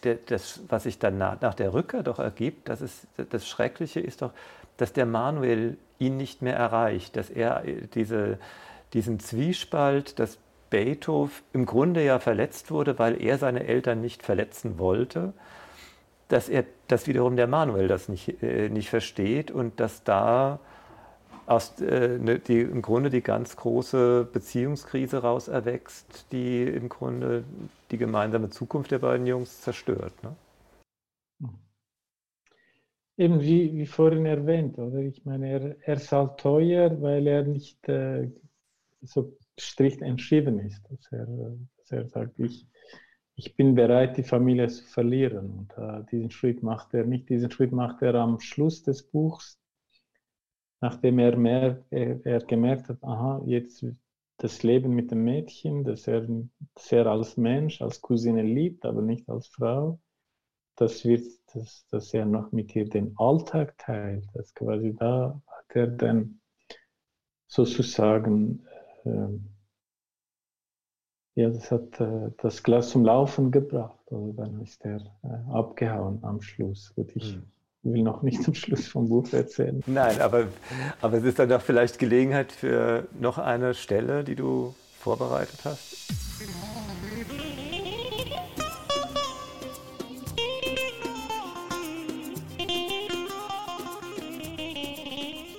das, was sich dann nach, nach, der Rückkehr doch ergibt, das, ist, das Schreckliche ist doch, dass der Manuel ihn nicht mehr erreicht, dass er diese, diesen Zwiespalt, dass Beethoven im Grunde ja verletzt wurde, weil er seine Eltern nicht verletzen wollte, dass er, dass wiederum der Manuel das nicht, äh, nicht versteht und dass da aus, äh, ne, die im Grunde die ganz große Beziehungskrise raus erwächst, die im Grunde die gemeinsame Zukunft der beiden Jungs zerstört. Ne? Eben wie, wie vorhin erwähnt, oder? Ich meine, er, er zahlt teuer, weil er nicht äh, so strikt entschieden ist. Dass er, dass er sagt, ich, ich bin bereit, die Familie zu verlieren. Und äh, diesen Schritt macht er nicht. Diesen Schritt macht er am Schluss des Buchs, nachdem er, mehr, er, er gemerkt hat, aha, jetzt das Leben mit dem Mädchen, das er, das er als Mensch, als Cousine liebt, aber nicht als Frau, das wird, dass, dass er noch mit ihr den Alltag teilt, dass quasi da hat er dann sozusagen, äh, ja, das hat äh, das Glas zum Laufen gebracht, also dann ist er äh, abgehauen am Schluss. Gut, ich, mhm will noch nicht zum Schluss vom Buch erzählen. Nein, aber, aber es ist dann doch vielleicht Gelegenheit für noch eine Stelle, die du vorbereitet hast.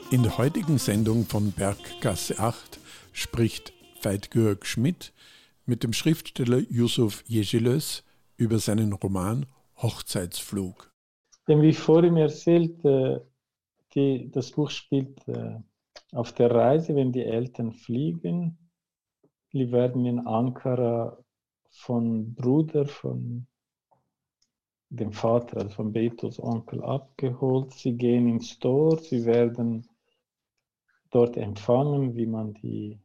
In der heutigen Sendung von Berggasse 8 spricht Veit Georg Schmidt mit dem Schriftsteller Yusuf Jejelös über seinen Roman Hochzeitsflug. Denn wie vorhin erzählt, äh, die, das Buch spielt äh, auf der Reise, wenn die Eltern fliegen. Die werden in Ankara von Bruder, von dem Vater, also von Betos Onkel abgeholt. Sie gehen ins Tor, sie werden dort empfangen, wie man die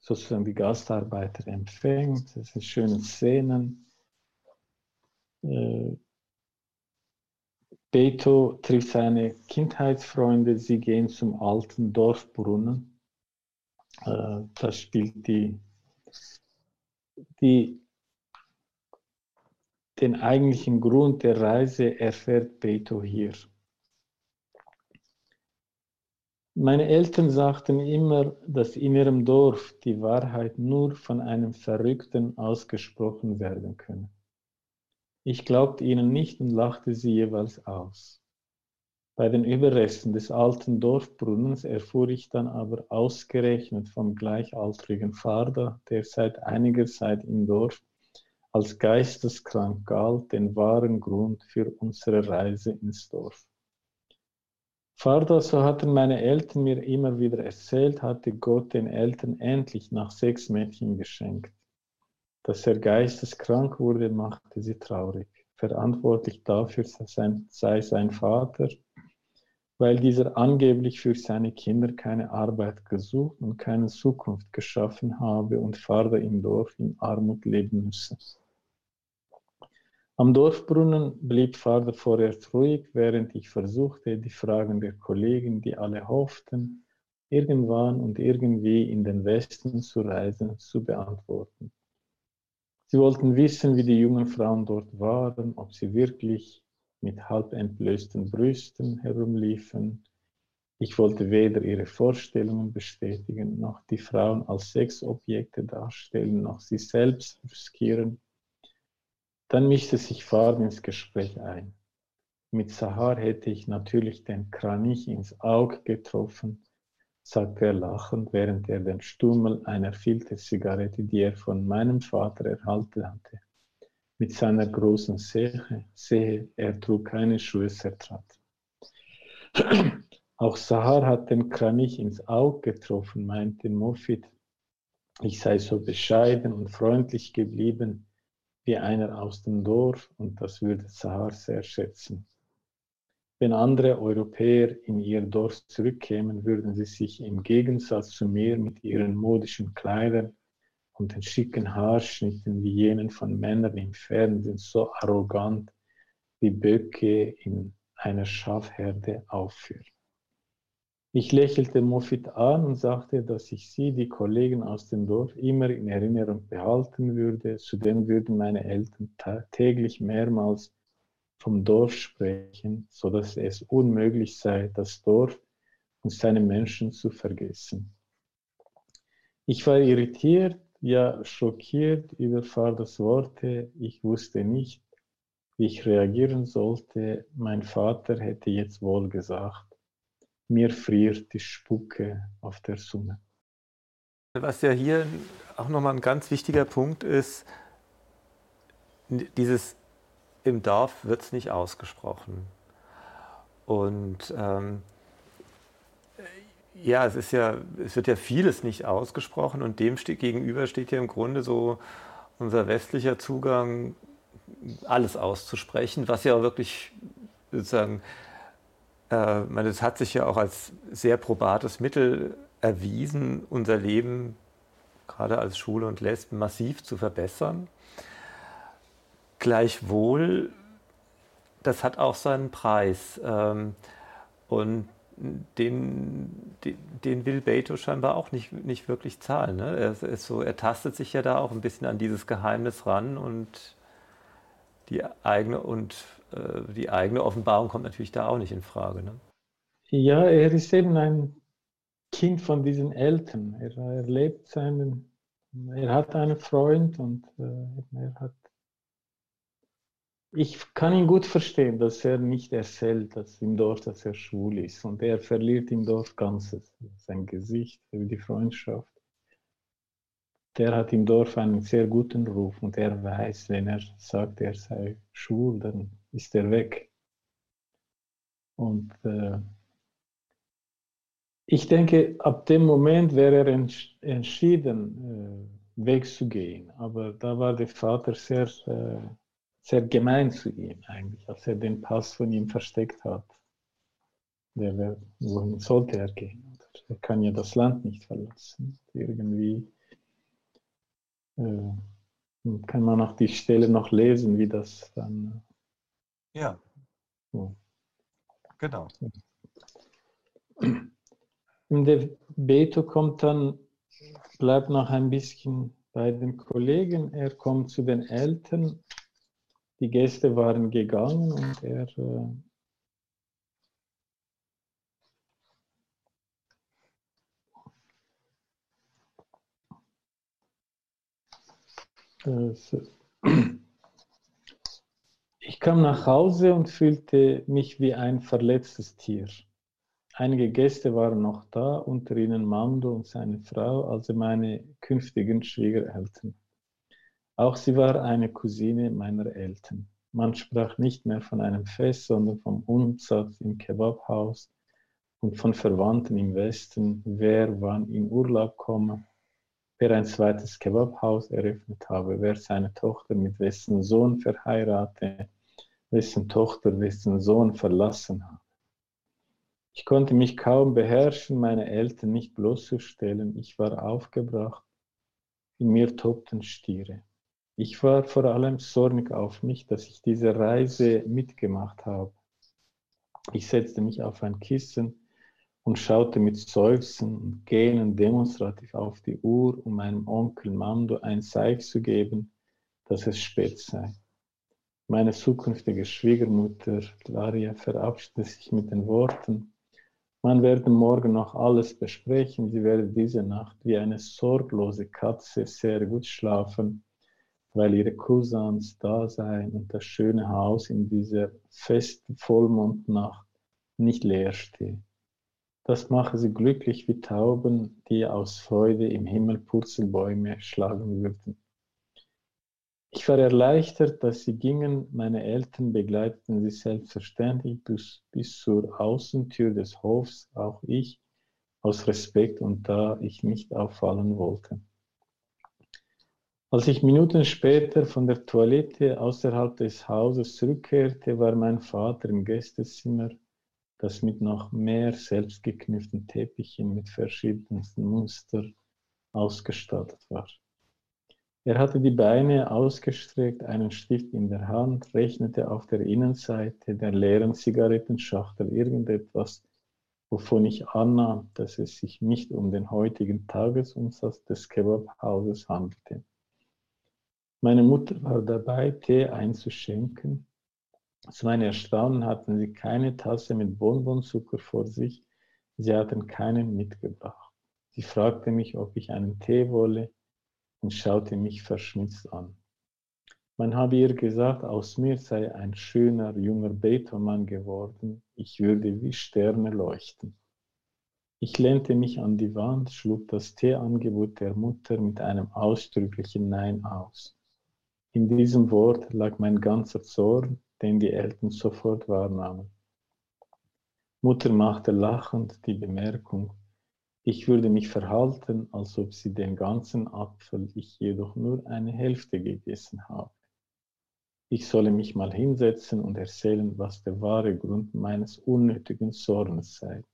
sozusagen die Gastarbeiter empfängt. Das sind schöne Szenen. Beto trifft seine Kindheitsfreunde, sie gehen zum alten Dorfbrunnen. Äh, das spielt die, die, den eigentlichen Grund der Reise erfährt Beto hier. Meine Eltern sagten immer, dass in ihrem Dorf die Wahrheit nur von einem Verrückten ausgesprochen werden könne. Ich glaubte ihnen nicht und lachte sie jeweils aus. Bei den Überresten des alten Dorfbrunnens erfuhr ich dann aber ausgerechnet vom gleichaltrigen Vater, der seit einiger Zeit im Dorf als geisteskrank galt, den wahren Grund für unsere Reise ins Dorf. Vater, so hatten meine Eltern mir immer wieder erzählt, hatte Gott den Eltern endlich nach sechs Mädchen geschenkt. Dass er geisteskrank wurde, machte sie traurig. Verantwortlich dafür sei sein Vater, weil dieser angeblich für seine Kinder keine Arbeit gesucht und keine Zukunft geschaffen habe und Vater im Dorf in Armut leben müsse. Am Dorfbrunnen blieb Vater vorerst ruhig, während ich versuchte, die Fragen der Kollegen, die alle hofften, irgendwann und irgendwie in den Westen zu reisen, zu beantworten. Sie wollten wissen, wie die jungen Frauen dort waren, ob sie wirklich mit halb entblößten Brüsten herumliefen. Ich wollte weder ihre Vorstellungen bestätigen, noch die Frauen als Sexobjekte darstellen, noch sie selbst riskieren. Dann mischte sich Farb ins Gespräch ein. Mit Sahar hätte ich natürlich den Kranich ins Auge getroffen, sagte er lachend, während er den Stummel einer Filterzigarette, die er von meinem Vater erhalten hatte, mit seiner großen Sehe, Sehe er trug keine Schuhe, zertrat. *clears throat* Auch Sahar hat den Kranich ins Auge getroffen, meinte Mofid. Ich sei so bescheiden und freundlich geblieben wie einer aus dem Dorf und das würde Sahar sehr schätzen. Wenn andere Europäer in ihr Dorf zurückkämen, würden sie sich im Gegensatz zu mir mit ihren modischen Kleidern und den schicken Haarschnitten wie jenen von Männern im Fernsehen so arrogant wie Böcke in einer Schafherde aufführen. Ich lächelte Mofit an und sagte, dass ich sie, die Kollegen aus dem Dorf, immer in Erinnerung behalten würde. Zudem würden meine Eltern täglich mehrmals vom Dorf sprechen, so dass es unmöglich sei, das Dorf und seine Menschen zu vergessen. Ich war irritiert, ja schockiert über Vaters Worte. Ich wusste nicht, wie ich reagieren sollte. Mein Vater hätte jetzt wohl gesagt, mir friert die Spucke auf der Zunge. Was ja hier auch nochmal ein ganz wichtiger Punkt ist, dieses im Dorf wird es nicht ausgesprochen. Und ähm, ja, es ist ja, es wird ja vieles nicht ausgesprochen und dem steht, gegenüber steht ja im Grunde so unser westlicher Zugang, alles auszusprechen, was ja auch wirklich sozusagen, äh, meine, das hat sich ja auch als sehr probates Mittel erwiesen, unser Leben gerade als Schule und Lesben massiv zu verbessern. Gleichwohl, das hat auch seinen Preis. Ähm, und den, den, den, will Beto scheinbar auch nicht, nicht wirklich zahlen. Ne? Er, ist so, er tastet sich ja da auch ein bisschen an dieses Geheimnis ran und die eigene und äh, die eigene Offenbarung kommt natürlich da auch nicht in Frage. Ne? Ja, er ist eben ein Kind von diesen Eltern. Er, er lebt seinen, er hat einen Freund und äh, er hat ich kann ihn gut verstehen, dass er nicht erzählt, dass im Dorf, dass er schwul ist. Und er verliert im Dorf Ganzes, sein Gesicht, die Freundschaft. Der hat im Dorf einen sehr guten Ruf und er weiß, wenn er sagt, er sei schwul, dann ist er weg. Und äh, ich denke, ab dem Moment wäre er entsch entschieden, äh, wegzugehen. Aber da war der Vater sehr äh, sehr gemein zu ihm eigentlich, als er den Pass von ihm versteckt hat. Der, wohin sollte er gehen? Er kann ja das Land nicht verlassen. Irgendwie äh, kann man auch die Stelle noch lesen, wie das dann. Äh, ja. So. Genau. Und der Beto kommt dann, bleibt noch ein bisschen bei den Kollegen. Er kommt zu den Eltern die Gäste waren gegangen und er äh, ich kam nach Hause und fühlte mich wie ein verletztes Tier. Einige Gäste waren noch da, unter ihnen Mando und seine Frau, also meine künftigen Schwiegereltern. Auch sie war eine Cousine meiner Eltern. Man sprach nicht mehr von einem Fest, sondern vom Umsatz im Kebabhaus und von Verwandten im Westen, wer wann in Urlaub komme, wer ein zweites Kebabhaus eröffnet habe, wer seine Tochter mit wessen Sohn verheirate, wessen Tochter wessen Sohn verlassen habe. Ich konnte mich kaum beherrschen, meine Eltern nicht bloßzustellen. Ich war aufgebracht. In mir tobten Stiere. Ich war vor allem zornig auf mich, dass ich diese Reise mitgemacht habe. Ich setzte mich auf ein Kissen und schaute mit Seufzen und Gähnen demonstrativ auf die Uhr, um meinem Onkel Mando ein Zeichen zu geben, dass es spät sei. Meine zukünftige Schwiegermutter Laria verabschiedete sich mit den Worten, man werde morgen noch alles besprechen, sie werde diese Nacht wie eine sorglose Katze sehr gut schlafen, weil ihre Cousins da seien und das schöne Haus in dieser festen Vollmondnacht nicht leer stehe. Das mache sie glücklich wie Tauben, die aus Freude im Himmel Purzelbäume schlagen würden. Ich war erleichtert, dass sie gingen. Meine Eltern begleiteten sie selbstverständlich bis, bis zur Außentür des Hofs, auch ich, aus Respekt und da ich nicht auffallen wollte. Als ich Minuten später von der Toilette außerhalb des Hauses zurückkehrte, war mein Vater im Gästezimmer, das mit noch mehr selbstgeknüpften Teppichen mit verschiedensten Mustern ausgestattet war. Er hatte die Beine ausgestreckt, einen Stift in der Hand, rechnete auf der Innenseite der leeren Zigarettenschachtel irgendetwas, wovon ich annahm, dass es sich nicht um den heutigen Tagesumsatz des Kebabhauses handelte. Meine Mutter war dabei, Tee einzuschenken. Zu meinem Erstaunen hatten sie keine Tasse mit Bonbonzucker vor sich, sie hatten keinen mitgebracht. Sie fragte mich, ob ich einen Tee wolle und schaute mich verschmitzt an. Man habe ihr gesagt, aus mir sei ein schöner junger Betonmann geworden, ich würde wie Sterne leuchten. Ich lehnte mich an die Wand, schlug das Teeangebot der Mutter mit einem ausdrücklichen Nein aus. In diesem Wort lag mein ganzer Zorn, den die Eltern sofort wahrnahmen. Mutter machte lachend die Bemerkung, ich würde mich verhalten, als ob sie den ganzen Apfel, ich jedoch nur eine Hälfte gegessen habe. Ich solle mich mal hinsetzen und erzählen, was der wahre Grund meines unnötigen Zornes sei.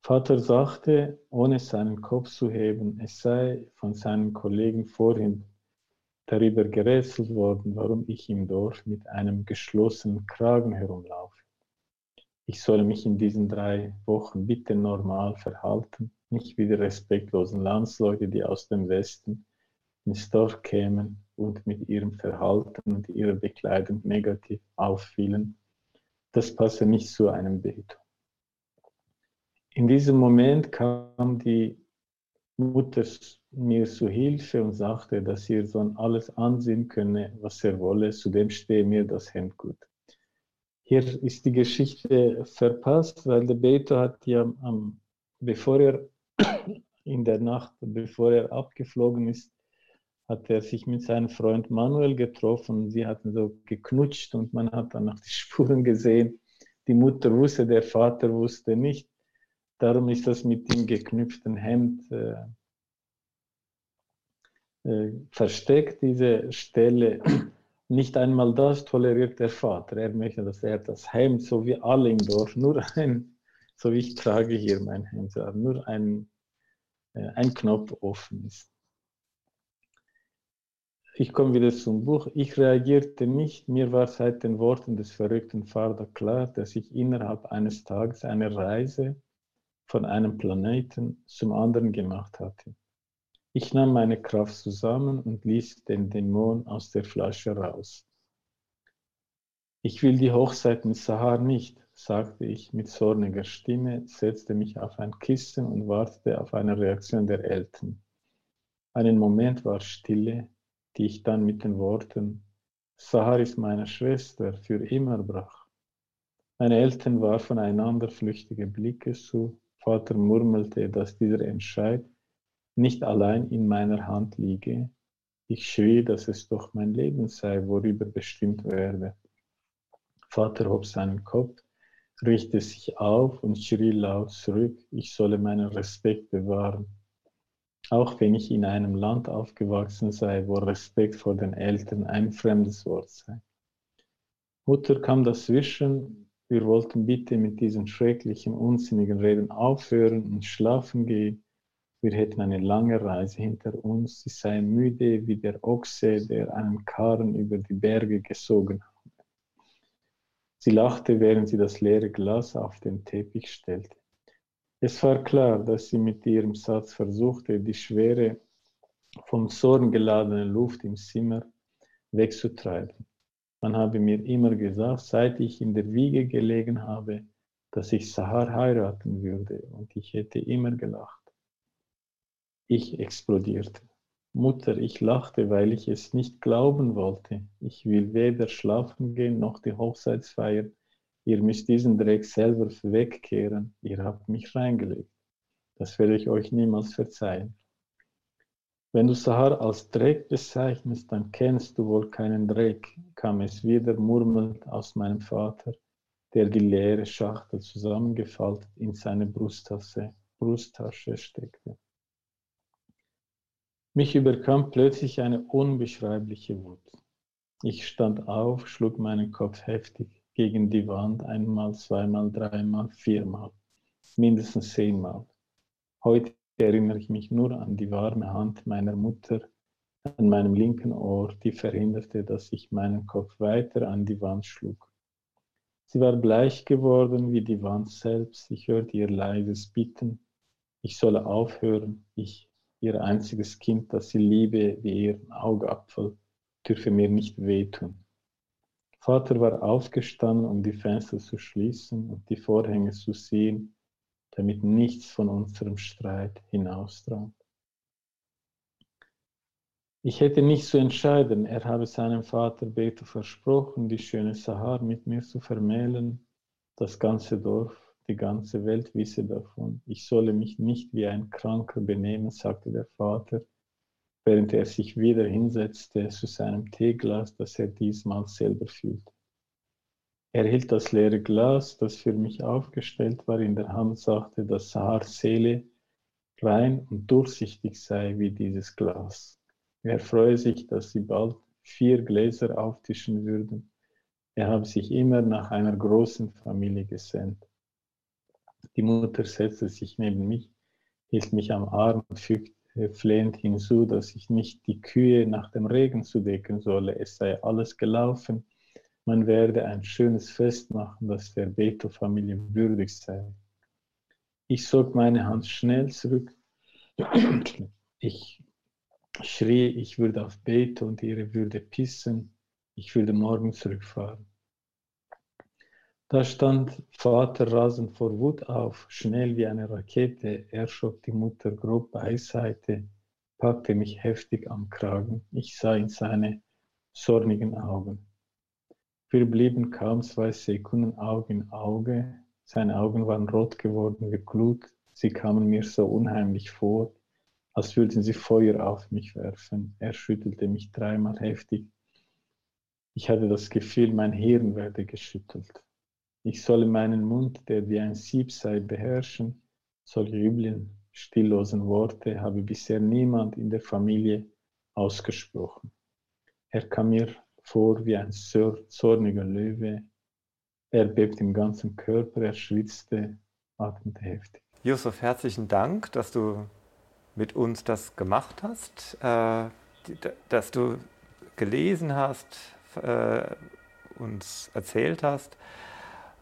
Vater sagte, ohne seinen Kopf zu heben, es sei von seinen Kollegen vorhin darüber gerätselt worden, warum ich im Dorf mit einem geschlossenen Kragen herumlaufe ich solle mich in diesen drei Wochen bitte normal verhalten, nicht wie die respektlosen Landsleute, die aus dem Westen ins Dorf kämen und mit ihrem Verhalten und ihrer Bekleidung negativ auffielen. Das passe nicht zu einem Beto. In diesem Moment kam die Mutter mir zu Hilfe und sagte, dass ihr Sohn alles ansehen könne, was er wolle, zudem stehe mir das Hemd gut. Hier ist die Geschichte verpasst, weil der Beto hat ja, ähm, bevor er *coughs* in der Nacht, bevor er abgeflogen ist, hat er sich mit seinem Freund Manuel getroffen. Sie hatten so geknutscht und man hat dann noch die Spuren gesehen. Die Mutter wusste, der Vater wusste nicht. Darum ist das mit dem geknüpften Hemd äh, äh, versteckt, diese Stelle. Nicht einmal das toleriert der Vater. Er möchte, dass er das Hemd, so wie alle im Dorf, nur ein, so wie ich trage hier mein Hemd, nur ein, äh, ein Knopf offen ist. Ich komme wieder zum Buch. Ich reagierte nicht. Mir war seit den Worten des verrückten Vaters klar, dass ich innerhalb eines Tages eine Reise von einem Planeten zum anderen gemacht hatte. Ich nahm meine Kraft zusammen und ließ den Dämon aus der Flasche raus. Ich will die Hochzeit mit Sahar nicht, sagte ich mit zorniger Stimme, setzte mich auf ein Kissen und wartete auf eine Reaktion der Eltern. Einen Moment war Stille, die ich dann mit den Worten Sahar ist meine Schwester für immer brach. Meine Eltern warfen einander flüchtige Blicke zu. Vater murmelte, dass dieser Entscheid nicht allein in meiner Hand liege. Ich schrie, dass es doch mein Leben sei, worüber bestimmt werde. Vater hob seinen Kopf, richtete sich auf und schrie laut zurück, ich solle meinen Respekt bewahren. Auch wenn ich in einem Land aufgewachsen sei, wo Respekt vor den Eltern ein fremdes Wort sei. Mutter kam dazwischen, wir wollten bitte mit diesen schrecklichen, unsinnigen Reden aufhören und schlafen gehen. Wir hätten eine lange Reise hinter uns. Sie seien müde wie der Ochse, der einen Karren über die Berge gesogen hat. Sie lachte, während sie das leere Glas auf den Teppich stellte. Es war klar, dass sie mit ihrem Satz versuchte, die schwere, vom Zorn geladene Luft im Zimmer wegzutreiben. Man habe mir immer gesagt, seit ich in der Wiege gelegen habe, dass ich Sahar heiraten würde und ich hätte immer gelacht. Ich explodierte. Mutter, ich lachte, weil ich es nicht glauben wollte. Ich will weder schlafen gehen noch die Hochzeitsfeier. Ihr müsst diesen Dreck selber wegkehren. Ihr habt mich reingelegt. Das werde ich euch niemals verzeihen. Wenn du Sahar als Dreck bezeichnest, dann kennst du wohl keinen Dreck, kam es wieder murmelnd aus meinem Vater der die leere Schachtel zusammengefaltet in seine Brusttasche, Brusttasche steckte. Mich überkam plötzlich eine unbeschreibliche Wut. Ich stand auf, schlug meinen Kopf heftig gegen die Wand einmal, zweimal, dreimal, viermal, mindestens zehnmal. Heute erinnere ich mich nur an die warme Hand meiner Mutter an meinem linken Ohr, die verhinderte, dass ich meinen Kopf weiter an die Wand schlug. Sie war bleich geworden wie die Wand selbst. Ich hörte ihr leises Bitten, ich solle aufhören. Ich, ihr einziges Kind, das sie liebe wie ihren Augapfel, dürfe mir nicht wehtun. Vater war aufgestanden, um die Fenster zu schließen und die Vorhänge zu ziehen, damit nichts von unserem Streit hinausdrang. Ich hätte nicht zu entscheiden. Er habe seinem Vater Beto versprochen, die schöne Sahar mit mir zu vermählen. Das ganze Dorf, die ganze Welt wisse davon. Ich solle mich nicht wie ein Kranker benehmen, sagte der Vater, während er sich wieder hinsetzte zu seinem Teeglas, das er diesmal selber füllte. Er hielt das leere Glas, das für mich aufgestellt war, in der Hand, sagte, dass Sahars Seele rein und durchsichtig sei wie dieses Glas. Er freue sich, dass sie bald vier Gläser auftischen würden. Er habe sich immer nach einer großen Familie gesehnt. Die Mutter setzte sich neben mich, hielt mich am Arm und fügte flehend hinzu, dass ich nicht die Kühe nach dem Regen zudecken solle. Es sei alles gelaufen. Man werde ein schönes Fest machen, das der Beto-Familie würdig sei. Ich zog meine Hand schnell zurück. *clears throat* Ich schrie, ich würde auf Beto und ihre würde pissen, ich würde morgen zurückfahren. Da stand Vater rasend vor Wut auf, schnell wie eine Rakete. Er schob die Mutter grob beiseite, packte mich heftig am Kragen. Ich sah in seine zornigen Augen. Wir blieben kaum zwei Sekunden Auge in Auge. Seine Augen waren rot geworden wie Glut. Sie kamen mir so unheimlich vor, als würden sie Feuer auf mich werfen. Er schüttelte mich dreimal heftig. Ich hatte das Gefühl, mein Hirn werde geschüttelt. Ich solle meinen Mund, der wie ein Sieb sei, beherrschen. Solche üblen, stilllosen Worte habe bisher niemand in der Familie ausgesprochen. Er kam mir vor wie ein zorniger Löwe. Er bebte im ganzen Körper, er schwitzte, atmete heftig. Josef, herzlichen Dank, dass du mit uns das gemacht hast, äh, dass du gelesen hast, äh, uns erzählt hast.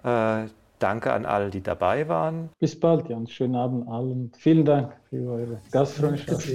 Äh, danke an alle, die dabei waren. Bis bald, Jan. Schönen Abend allen. Vielen Dank für eure Gastfreundschaft.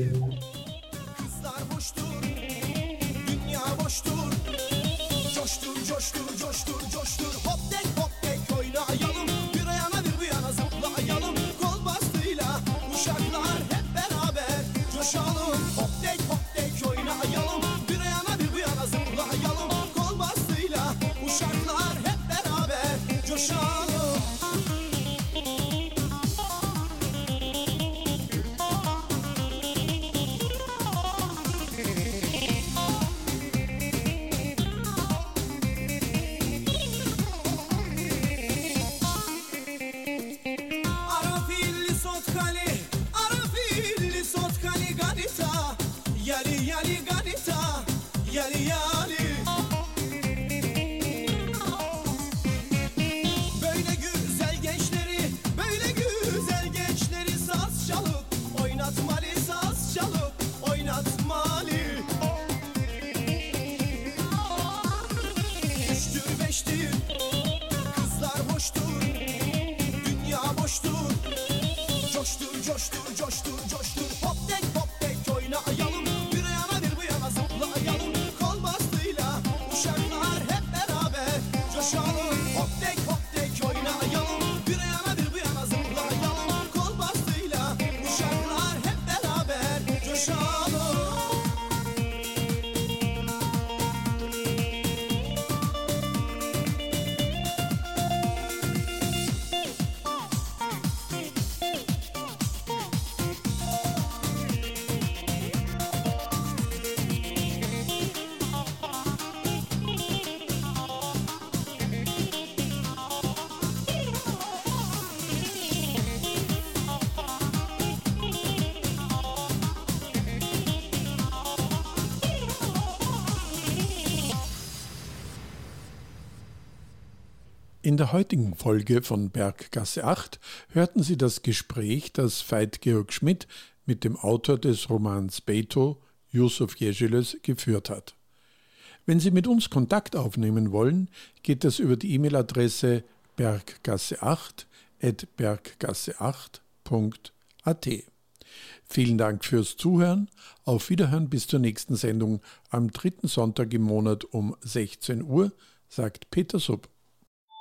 In der heutigen Folge von Berggasse 8 hörten Sie das Gespräch, das Veit Georg Schmidt mit dem Autor des Romans Beto, Yusuf Jeschilös, geführt hat. Wenn Sie mit uns Kontakt aufnehmen wollen, geht das über die E-Mail-Adresse berggasse8 at berggasse8.at. Vielen Dank fürs Zuhören. Auf Wiederhören bis zur nächsten Sendung am dritten Sonntag im Monat um 16 Uhr, sagt Peter Sub.